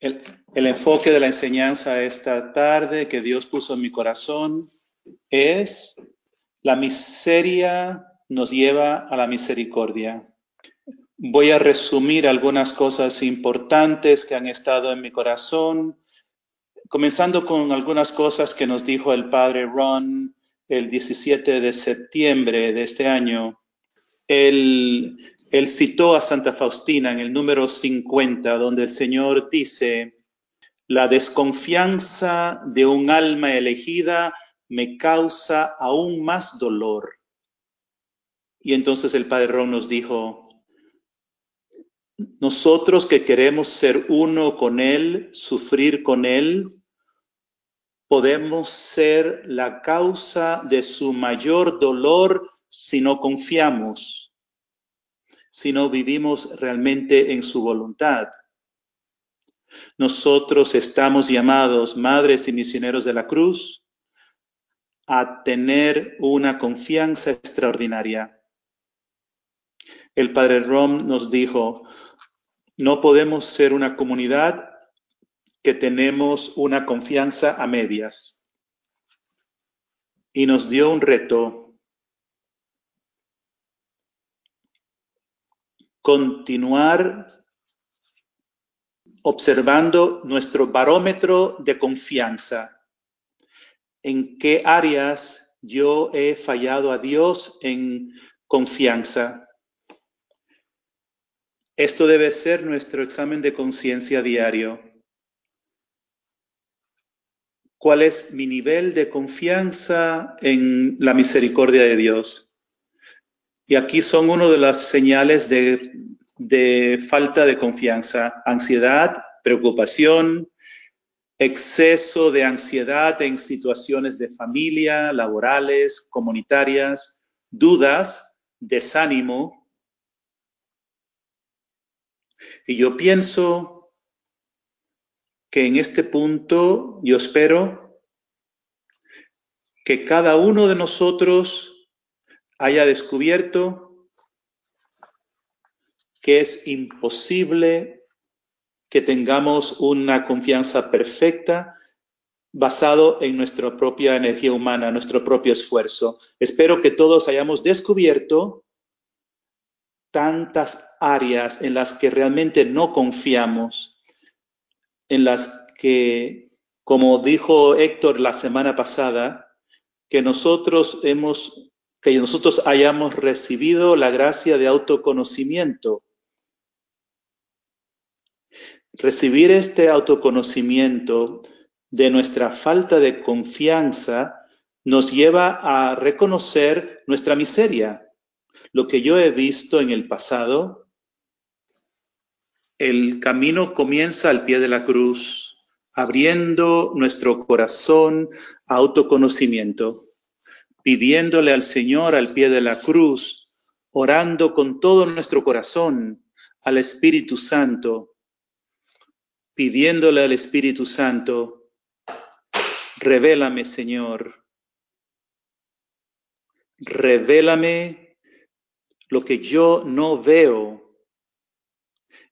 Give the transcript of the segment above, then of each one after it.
El, el, enfoque de la enseñanza esta tarde que Dios puso en mi corazón es la miseria nos lleva a la misericordia. Voy a resumir algunas cosas importantes que han estado en mi corazón, comenzando con algunas cosas que nos dijo el padre Ron el 17 de septiembre de este año. Él, él citó a Santa Faustina en el número 50, donde el Señor dice, la desconfianza de un alma elegida me causa aún más dolor. Y entonces el Padre Ron nos dijo, nosotros que queremos ser uno con Él, sufrir con Él, podemos ser la causa de su mayor dolor si no confiamos, si no vivimos realmente en su voluntad. Nosotros estamos llamados, madres y misioneros de la cruz, a tener una confianza extraordinaria. El padre Rom nos dijo, no podemos ser una comunidad que tenemos una confianza a medias. Y nos dio un reto. Continuar observando nuestro barómetro de confianza. ¿En qué áreas yo he fallado a Dios en confianza? Esto debe ser nuestro examen de conciencia diario cuál es mi nivel de confianza en la misericordia de Dios. Y aquí son una de las señales de, de falta de confianza, ansiedad, preocupación, exceso de ansiedad en situaciones de familia, laborales, comunitarias, dudas, desánimo. Y yo pienso que en este punto yo espero que cada uno de nosotros haya descubierto que es imposible que tengamos una confianza perfecta basado en nuestra propia energía humana, nuestro propio esfuerzo. Espero que todos hayamos descubierto tantas áreas en las que realmente no confiamos en las que, como dijo Héctor la semana pasada, que nosotros hemos, que nosotros hayamos recibido la gracia de autoconocimiento. Recibir este autoconocimiento de nuestra falta de confianza nos lleva a reconocer nuestra miseria. Lo que yo he visto en el pasado el camino comienza al pie de la cruz, abriendo nuestro corazón a autoconocimiento, pidiéndole al Señor al pie de la cruz, orando con todo nuestro corazón al Espíritu Santo, pidiéndole al Espíritu Santo, revélame Señor, revélame lo que yo no veo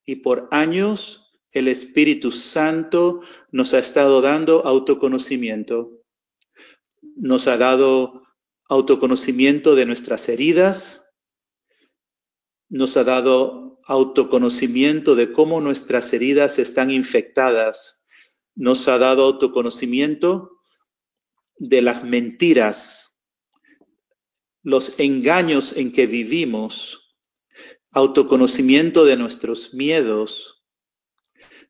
y por años el Espíritu Santo nos ha estado dando autoconocimiento. Nos ha dado autoconocimiento de nuestras heridas. Nos ha dado autoconocimiento de cómo nuestras heridas están infectadas. Nos ha dado autoconocimiento de las mentiras, los engaños en que vivimos autoconocimiento de nuestros miedos,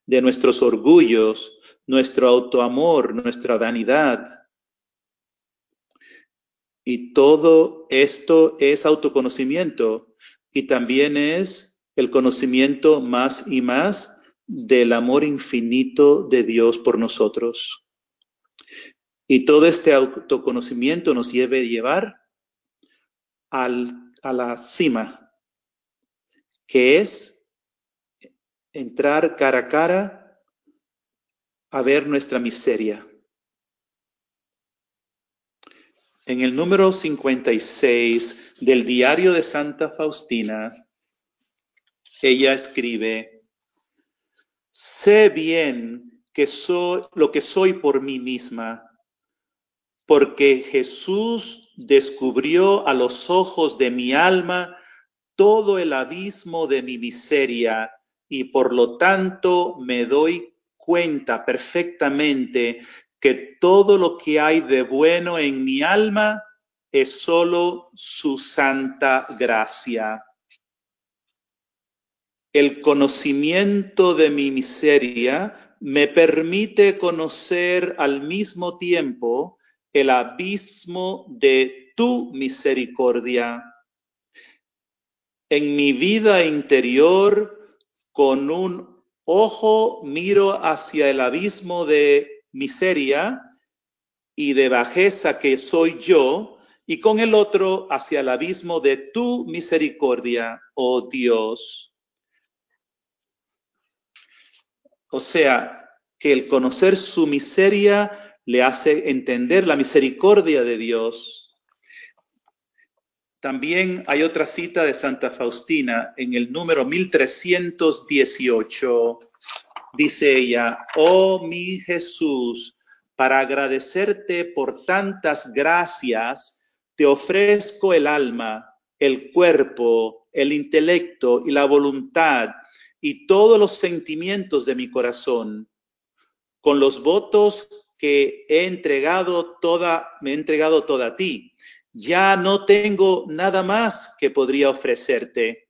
de nuestros orgullos, nuestro autoamor, nuestra vanidad. Y todo esto es autoconocimiento y también es el conocimiento más y más del amor infinito de Dios por nosotros. Y todo este autoconocimiento nos debe llevar al, a la cima, que es entrar cara a cara a ver nuestra miseria. En el número 56 del diario de Santa Faustina, ella escribe, sé bien que soy lo que soy por mí misma, porque Jesús descubrió a los ojos de mi alma todo el abismo de mi miseria y por lo tanto me doy cuenta perfectamente que todo lo que hay de bueno en mi alma es solo su santa gracia. El conocimiento de mi miseria me permite conocer al mismo tiempo el abismo de tu misericordia. En mi vida interior, con un ojo miro hacia el abismo de miseria y de bajeza que soy yo, y con el otro hacia el abismo de tu misericordia, oh Dios. O sea, que el conocer su miseria le hace entender la misericordia de Dios. También hay otra cita de Santa Faustina en el número 1318. Dice ella, oh mi Jesús, para agradecerte por tantas gracias, te ofrezco el alma, el cuerpo, el intelecto y la voluntad y todos los sentimientos de mi corazón. Con los votos que he entregado toda, me he entregado toda a ti. Ya no tengo nada más que podría ofrecerte.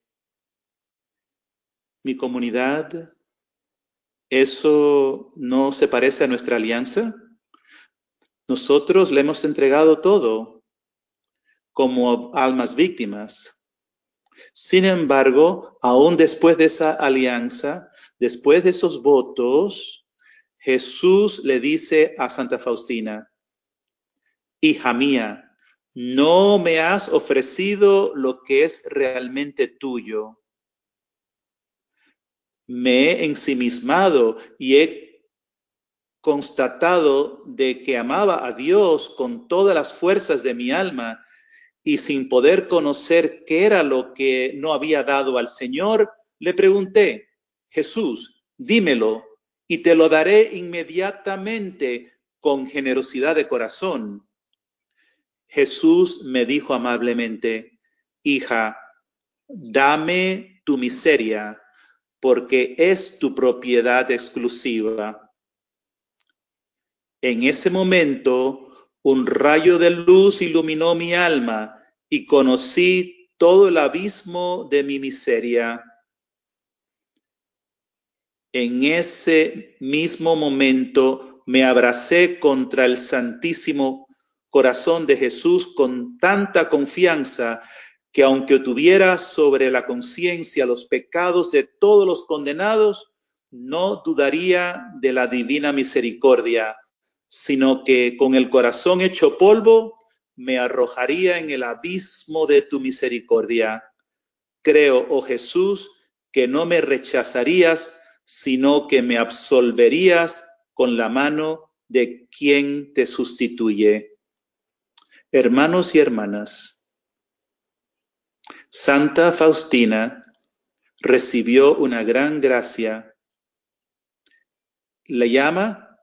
Mi comunidad, ¿eso no se parece a nuestra alianza? Nosotros le hemos entregado todo como almas víctimas. Sin embargo, aún después de esa alianza, después de esos votos, Jesús le dice a Santa Faustina, hija mía, no me has ofrecido lo que es realmente tuyo. Me he ensimismado y he constatado de que amaba a Dios con todas las fuerzas de mi alma y sin poder conocer qué era lo que no había dado al Señor, le pregunté, Jesús, dímelo y te lo daré inmediatamente con generosidad de corazón. Jesús me dijo amablemente, hija, dame tu miseria, porque es tu propiedad exclusiva. En ese momento, un rayo de luz iluminó mi alma y conocí todo el abismo de mi miseria. En ese mismo momento me abracé contra el santísimo corazón de Jesús con tanta confianza que aunque tuviera sobre la conciencia los pecados de todos los condenados, no dudaría de la divina misericordia sino que con el corazón hecho polvo me arrojaría en el abismo de tu misericordia. Creo, oh Jesús, que no me rechazarías, sino que me absolverías con la mano de quien te sustituye. Hermanos y hermanas, Santa Faustina recibió una gran gracia. Le llama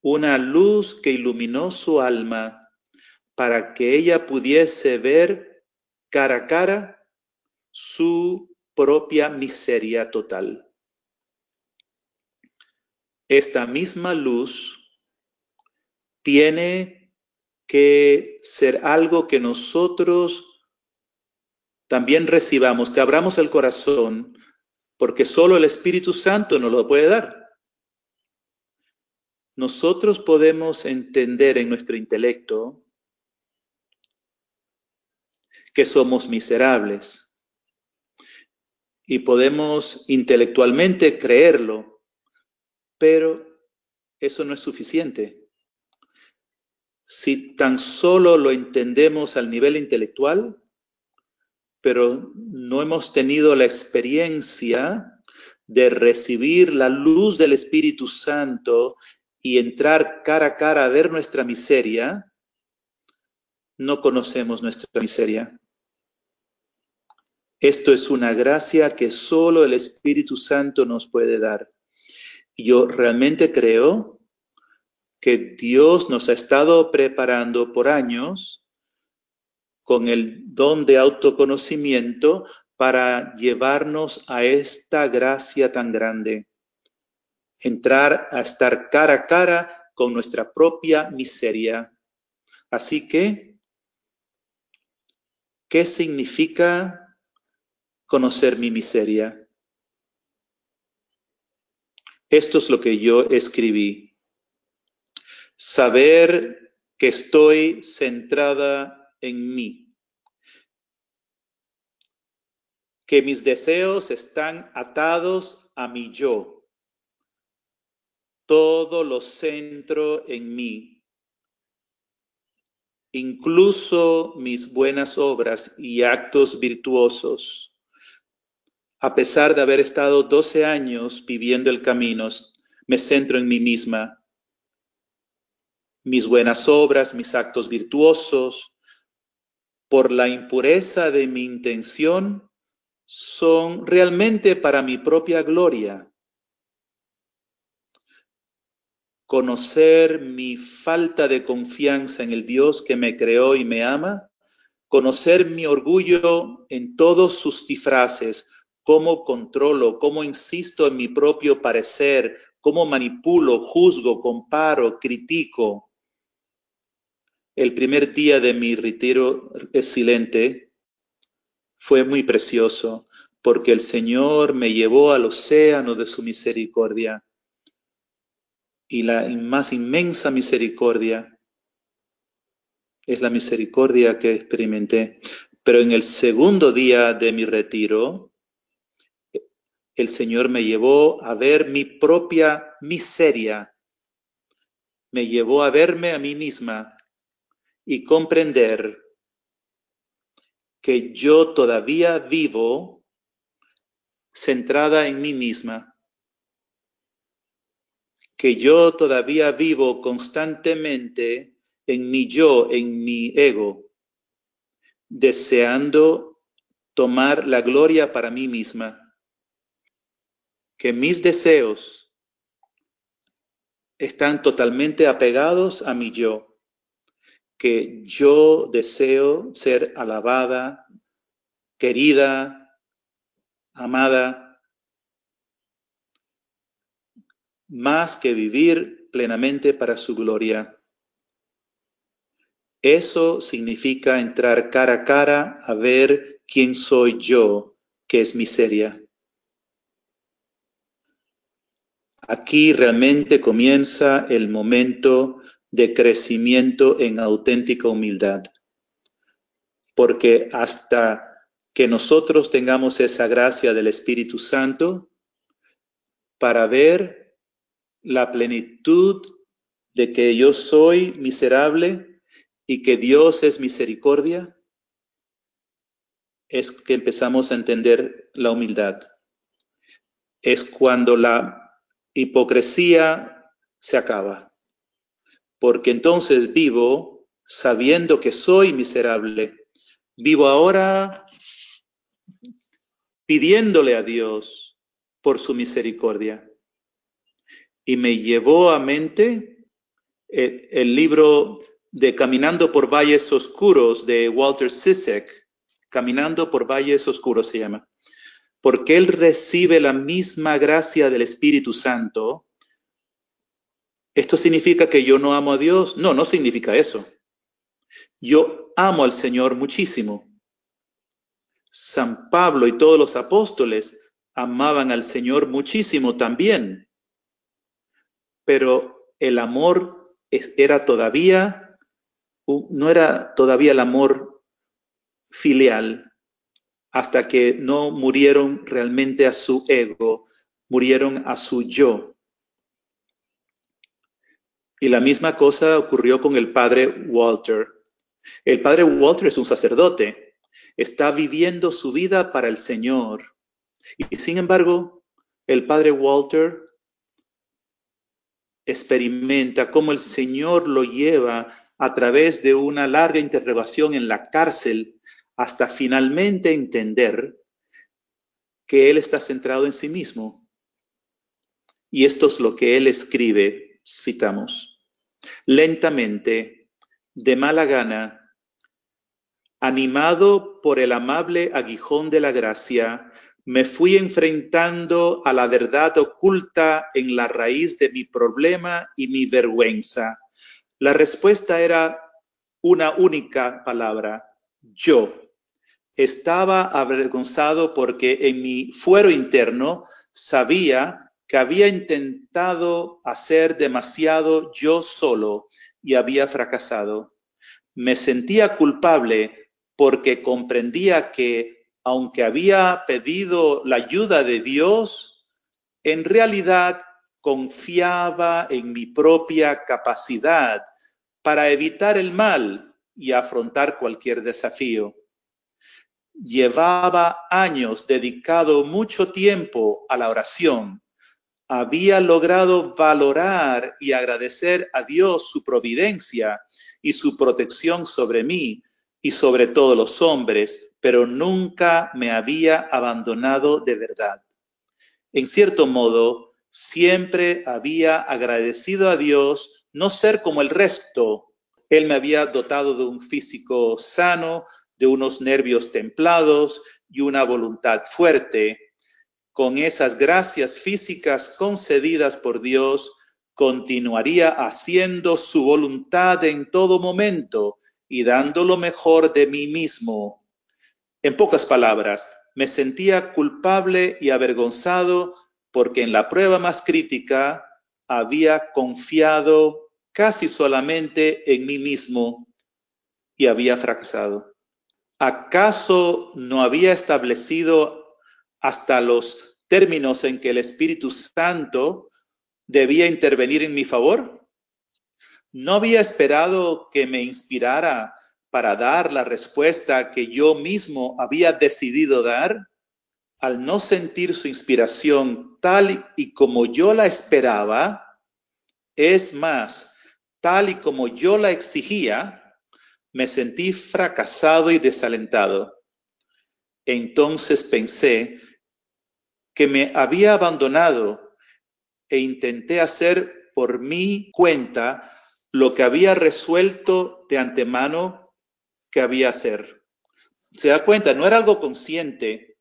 una luz que iluminó su alma para que ella pudiese ver cara a cara su propia miseria total. Esta misma luz tiene que ser algo que nosotros también recibamos, que abramos el corazón, porque solo el Espíritu Santo nos lo puede dar nosotros podemos entender en nuestro intelecto que somos miserables y podemos intelectualmente creerlo, pero eso no es suficiente. Si tan solo lo entendemos al nivel intelectual, pero no hemos tenido la experiencia de recibir la luz del Espíritu Santo y entrar cara a cara a ver nuestra miseria, no conocemos nuestra miseria. Esto es una gracia que solo el Espíritu Santo nos puede dar. yo realmente creo que Dios nos ha estado preparando por años con el don de autoconocimiento para llevarnos a esta gracia tan grande. Entrar a estar cara a cara con nuestra propia miseria. Así que, ¿qué significa conocer mi miseria? Esto es lo que yo escribí. Saber que estoy centrada en mí. Que mis deseos están atados a mi yo. Todo lo centro en mí. Incluso mis buenas obras y actos virtuosos a pesar de haber estado 12 años viviendo el camino, me centro en mí misma. Mis buenas obras, mis actos virtuosos, por la impureza de mi intención, son realmente para mi propia gloria. Conocer mi falta de confianza en el Dios que me creó y me ama, conocer mi orgullo en todos sus disfraces, cómo controlo, cómo insisto en mi propio parecer, cómo manipulo, juzgo, comparo, critico. El primer día de mi retiro excelente fue muy precioso porque el Señor me llevó al océano de su misericordia. Y la más inmensa misericordia es la misericordia que experimenté. Pero en el segundo día de mi retiro, el Señor me llevó a ver mi propia miseria, me llevó a verme a mí misma y comprender que yo todavía vivo centrada en mí misma, que yo todavía vivo constantemente en mi yo, en mi ego, deseando tomar la gloria para mí misma que mis deseos están totalmente apegados a mi yo, que yo deseo ser alabada, querida, amada, más que vivir plenamente para su gloria. Eso significa entrar cara a cara a ver quién soy yo, que es miseria. Aquí realmente comienza el momento de crecimiento en auténtica humildad, porque hasta que nosotros tengamos esa gracia del Espíritu Santo para ver la plenitud de que yo soy miserable y que Dios es misericordia, es que empezamos a entender la humildad. Es cuando la hipocresía se acaba, porque entonces vivo sabiendo que soy miserable. Vivo ahora pidiéndole a Dios por su misericordia. Y me llevó a mente el, el libro de Caminando por Valles Oscuros de Walter Sisek, Caminando por Valles Oscuros se llama porque él recibe la misma gracia del Espíritu Santo, ¿esto significa que yo no amo a Dios? No, no significa eso. Yo amo al Señor muchísimo. San Pablo y todos los apóstoles amaban al Señor muchísimo también. Pero el amor era todavía, no era todavía el amor filial, hasta que no murieron realmente a su ego, murieron a su yo. Y la misma cosa ocurrió con el padre Walter. El padre Walter es un sacerdote, está viviendo su vida para el Señor. Y sin embargo, el padre Walter experimenta cómo el Señor lo lleva a través de una larga interrogación en la cárcel hasta finalmente entender que Él está centrado en sí mismo, Y esto es lo que él escribe, citamos. Lentamente, de mala gana, animado por el amable aguijón de la gracia, me fui enfrentando a la verdad oculta en la raíz de mi problema y mi vergüenza. La respuesta era una única palabra, yo. Estaba avergonzado porque en mi fuero interno sabía que había intentado hacer demasiado yo solo y había fracasado. Me sentía culpable porque comprendía que aunque había pedido la ayuda de Dios, en realidad confiaba en mi propia capacidad para evitar el mal y afrontar cualquier desafío. Llevaba años dedicado mucho tiempo a la oración. Había logrado valorar y agradecer a Dios su providencia y su protección sobre mí y sobre todos los hombres pero nunca me había abandonado de verdad. En cierto modo, siempre había agradecido a Dios no ser como el resto. Él me había dotado de un físico sano, de unos nervios templados y una voluntad fuerte. Con esas gracias físicas concedidas por Dios, continuaría haciendo su voluntad en todo momento y dando lo mejor de mí mismo en pocas palabras, me sentía culpable y avergonzado porque en la prueba más crítica había confiado casi solamente en mí mismo y había fracasado. ¿Acaso no había establecido hasta los términos en que el Espíritu Santo debía intervenir en mi favor? ¿No había esperado que me inspirara para dar la respuesta que yo mismo había decidido dar, al no sentir su inspiración tal y como yo la esperaba, es más, tal y como yo la exigía, me sentí fracasado y desalentado. Entonces pensé que me había abandonado e intenté hacer por mi cuenta lo que había resuelto de antemano que había hacer. Se da cuenta, no era algo consciente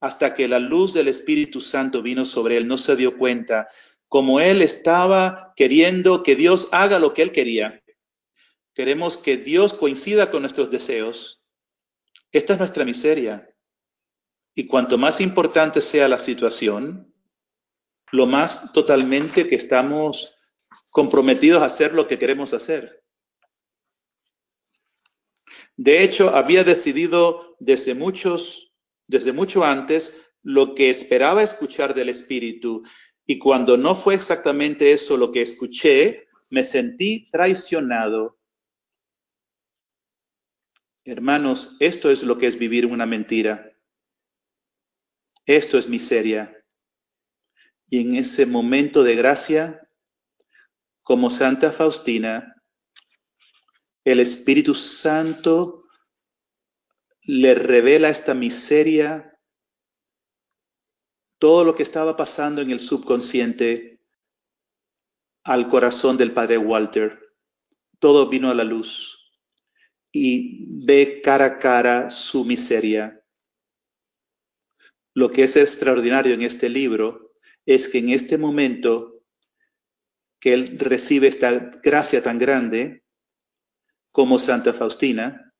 hasta que la luz del Espíritu Santo vino sobre él, no se dio cuenta, como él estaba queriendo que Dios haga lo que él quería. Queremos que Dios coincida con nuestros deseos. Esta es nuestra miseria. Y cuanto más importante sea la situación, lo más totalmente que estamos comprometidos a hacer lo que queremos hacer. De hecho, había decidido desde muchos, desde mucho antes lo que esperaba escuchar del Espíritu y cuando no fue exactamente eso lo que escuché, me sentí traicionado. Hermanos, esto es lo que es vivir una mentira. Esto es miseria. Y en ese momento de gracia, como Santa Faustina, el Espíritu Santo le revela esta miseria, todo lo que estaba pasando en el subconsciente al corazón del padre Walter. Todo vino a la luz y ve cara a cara su miseria. Lo que es extraordinario en este libro es que en este momento que él recibe esta gracia tan grande, como Santa Faustina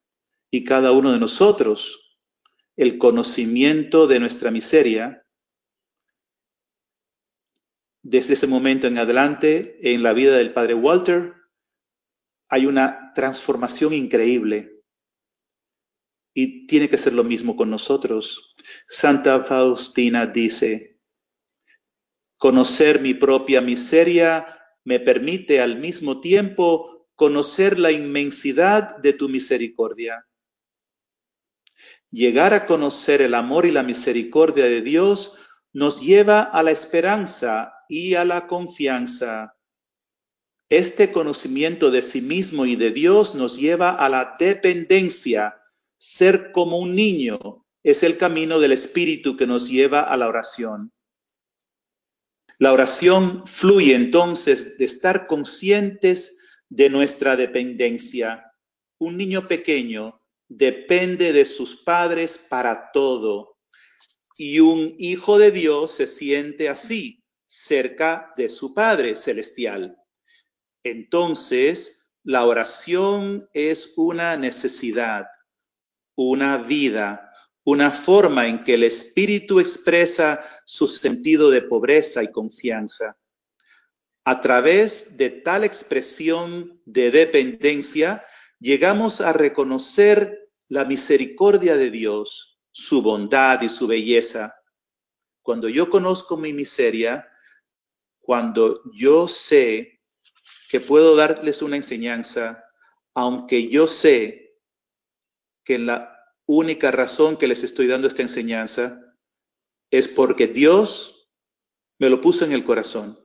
y cada uno de nosotros el conocimiento de nuestra miseria, desde ese momento en adelante en la vida del padre Walter hay una transformación increíble y tiene que ser lo mismo con nosotros. Santa Faustina dice, conocer mi propia miseria me permite al mismo tiempo conocer la inmensidad de tu misericordia. Llegar a conocer el amor y la misericordia de Dios nos lleva a la esperanza y a la confianza. Este conocimiento de sí mismo y de Dios nos lleva a la dependencia. Ser como un niño es el camino del Espíritu que nos lleva a la oración. La oración fluye entonces de estar conscientes de nuestra dependencia. Un niño pequeño depende de sus padres para todo. Y un hijo de Dios se siente así, cerca de su Padre celestial. Entonces, la oración es una necesidad, una vida, una forma en que el Espíritu expresa su sentido de pobreza y confianza. A través de tal expresión de dependencia, llegamos a reconocer la misericordia de Dios, su bondad y su belleza. Cuando yo conozco mi miseria, cuando yo sé que puedo darles una enseñanza, aunque yo sé que la única razón que les estoy dando esta enseñanza es porque Dios me lo puso en el corazón.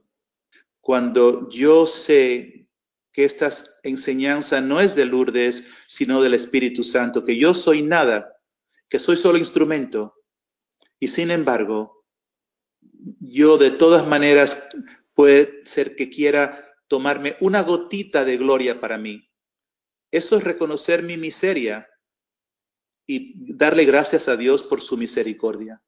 Cuando yo sé que esta enseñanza no es de Lourdes, sino del Espíritu Santo, que yo soy nada, que soy solo instrumento. Y sin embargo, yo de todas maneras puede ser que quiera tomarme una gotita de gloria para mí. Eso es reconocer mi miseria y darle gracias a Dios por su misericordia.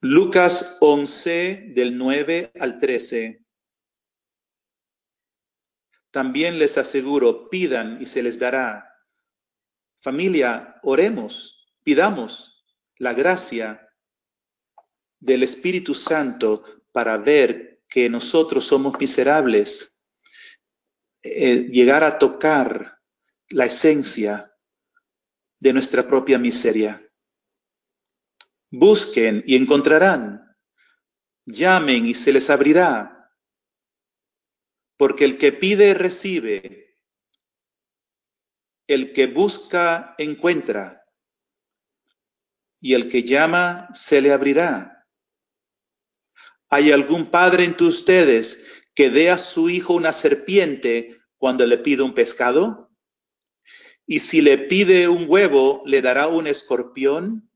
Lucas 11 del 9 al 13. También les aseguro, pidan y se les dará. Familia, oremos, pidamos la gracia del Espíritu Santo para ver que nosotros somos miserables, eh, llegar a tocar la esencia de nuestra propia miseria. Busquen y encontrarán. Llamen y se les abrirá porque el que pide recibe, el que busca encuentra, y el que llama se le abrirá. ¿Hay algún padre entre ustedes que dé a su hijo una serpiente cuando le pide un pescado? Y si le pide un huevo, ¿le dará un escorpión?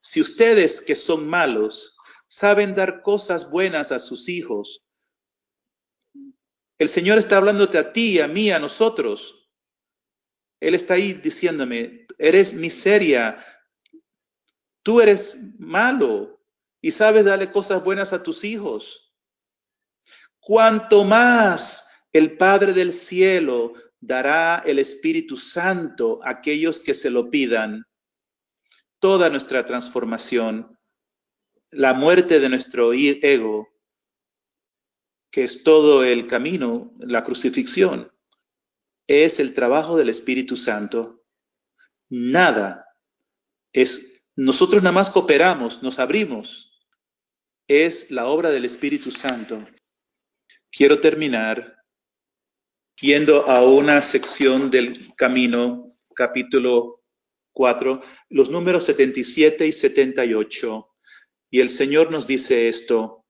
Si ustedes que son malos saben dar cosas buenas a sus hijos, el Señor está hablándote a ti, a mí, a nosotros. Él está ahí diciéndome, eres miseria, tú eres malo y sabes darle cosas buenas a tus hijos. Cuanto más el Padre del cielo dará el Espíritu Santo a aquellos que se lo pidan. Toda nuestra transformación, la muerte de nuestro ego, que es todo el camino, la crucifixión, es el trabajo del Espíritu Santo. Nada es, nosotros nada más cooperamos, nos abrimos, es la obra del Espíritu Santo. Quiero terminar yendo a una sección del camino, capítulo 4, los números 77 y 78. Y el Señor nos dice esto,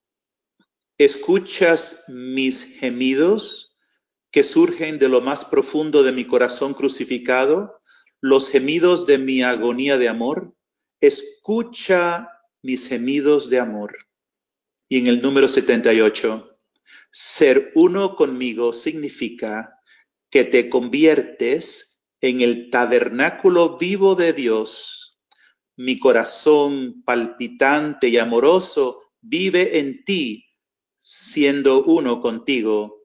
¿Escuchas mis gemidos que surgen de lo más profundo de mi corazón crucificado? Los gemidos de mi agonía de amor. Escucha mis gemidos de amor. Y en el número 78, ser uno conmigo significa que te conviertes en el tabernáculo vivo de Dios. Mi corazón palpitante y amoroso vive en ti siendo uno contigo,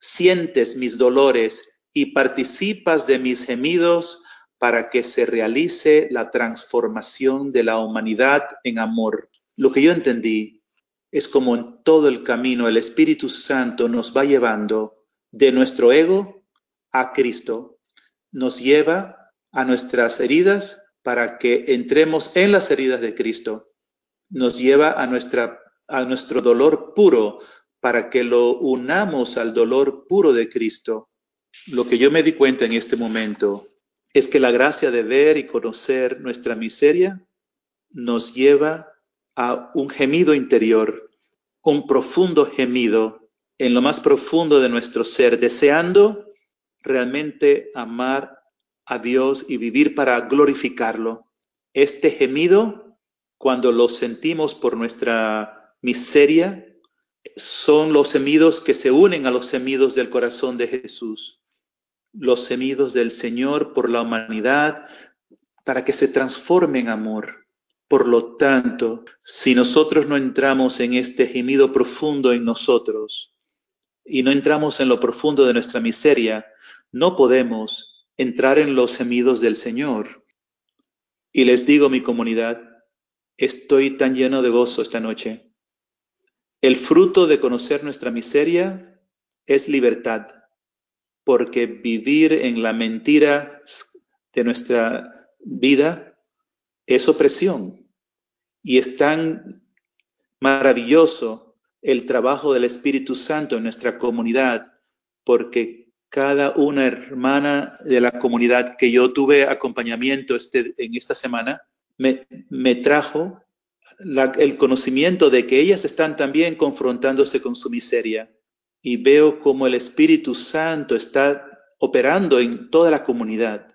sientes mis dolores y participas de mis gemidos para que se realice la transformación de la humanidad en amor. Lo que yo entendí es como en todo el camino el Espíritu Santo nos va llevando de nuestro ego a Cristo, nos lleva a nuestras heridas para que entremos en las heridas de Cristo, nos lleva a nuestra a nuestro dolor puro para que lo unamos al dolor puro de Cristo. Lo que yo me di cuenta en este momento es que la gracia de ver y conocer nuestra miseria nos lleva a un gemido interior, un profundo gemido en lo más profundo de nuestro ser, deseando realmente amar a Dios y vivir para glorificarlo. Este gemido cuando los sentimos por nuestra miseria, son los semidos que se unen a los semidos del corazón de Jesús, los semidos del Señor por la humanidad, para que se transforme en amor. Por lo tanto, si nosotros no entramos en este gemido profundo en nosotros y no entramos en lo profundo de nuestra miseria, no podemos entrar en los gemidos del Señor. Y les digo, mi comunidad, estoy tan lleno de gozo esta noche. El fruto de conocer nuestra miseria es libertad, porque vivir en la mentira de nuestra vida es opresión. Y es tan maravilloso el trabajo del Espíritu Santo en nuestra comunidad, porque cada una hermana de la comunidad que yo tuve acompañamiento este, en esta semana, me, trajo el conocimiento de que ellas están también confrontándose con su miseria. Y veo como el Espíritu Santo está operando en toda la comunidad.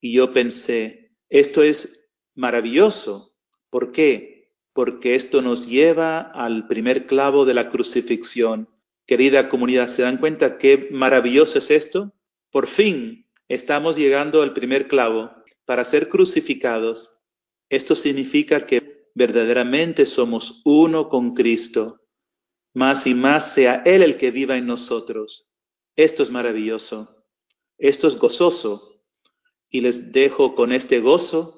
Y yo pensé, esto es maravilloso. ¿Por qué? Porque esto nos lleva al primer clavo de la crucifixión. Querida comunidad, ¿se dan cuenta qué maravilloso es esto? Por fin estamos llegando al primer clavo para ser crucificados. Esto significa que verdaderamente somos uno con Cristo. Más y más sea Él el que viva en nosotros. Esto es maravilloso. Esto es gozoso. Y les dejo con este gozo,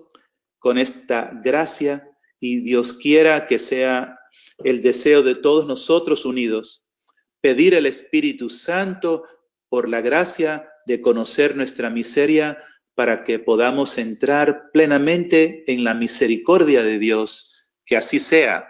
con esta gracia, y Dios quiera que sea el deseo de todos nosotros unidos, pedir el Espíritu Santo por la gracia de conocer nuestra miseria para que podamos entrar plenamente en la misericordia de Dios. Que así sea.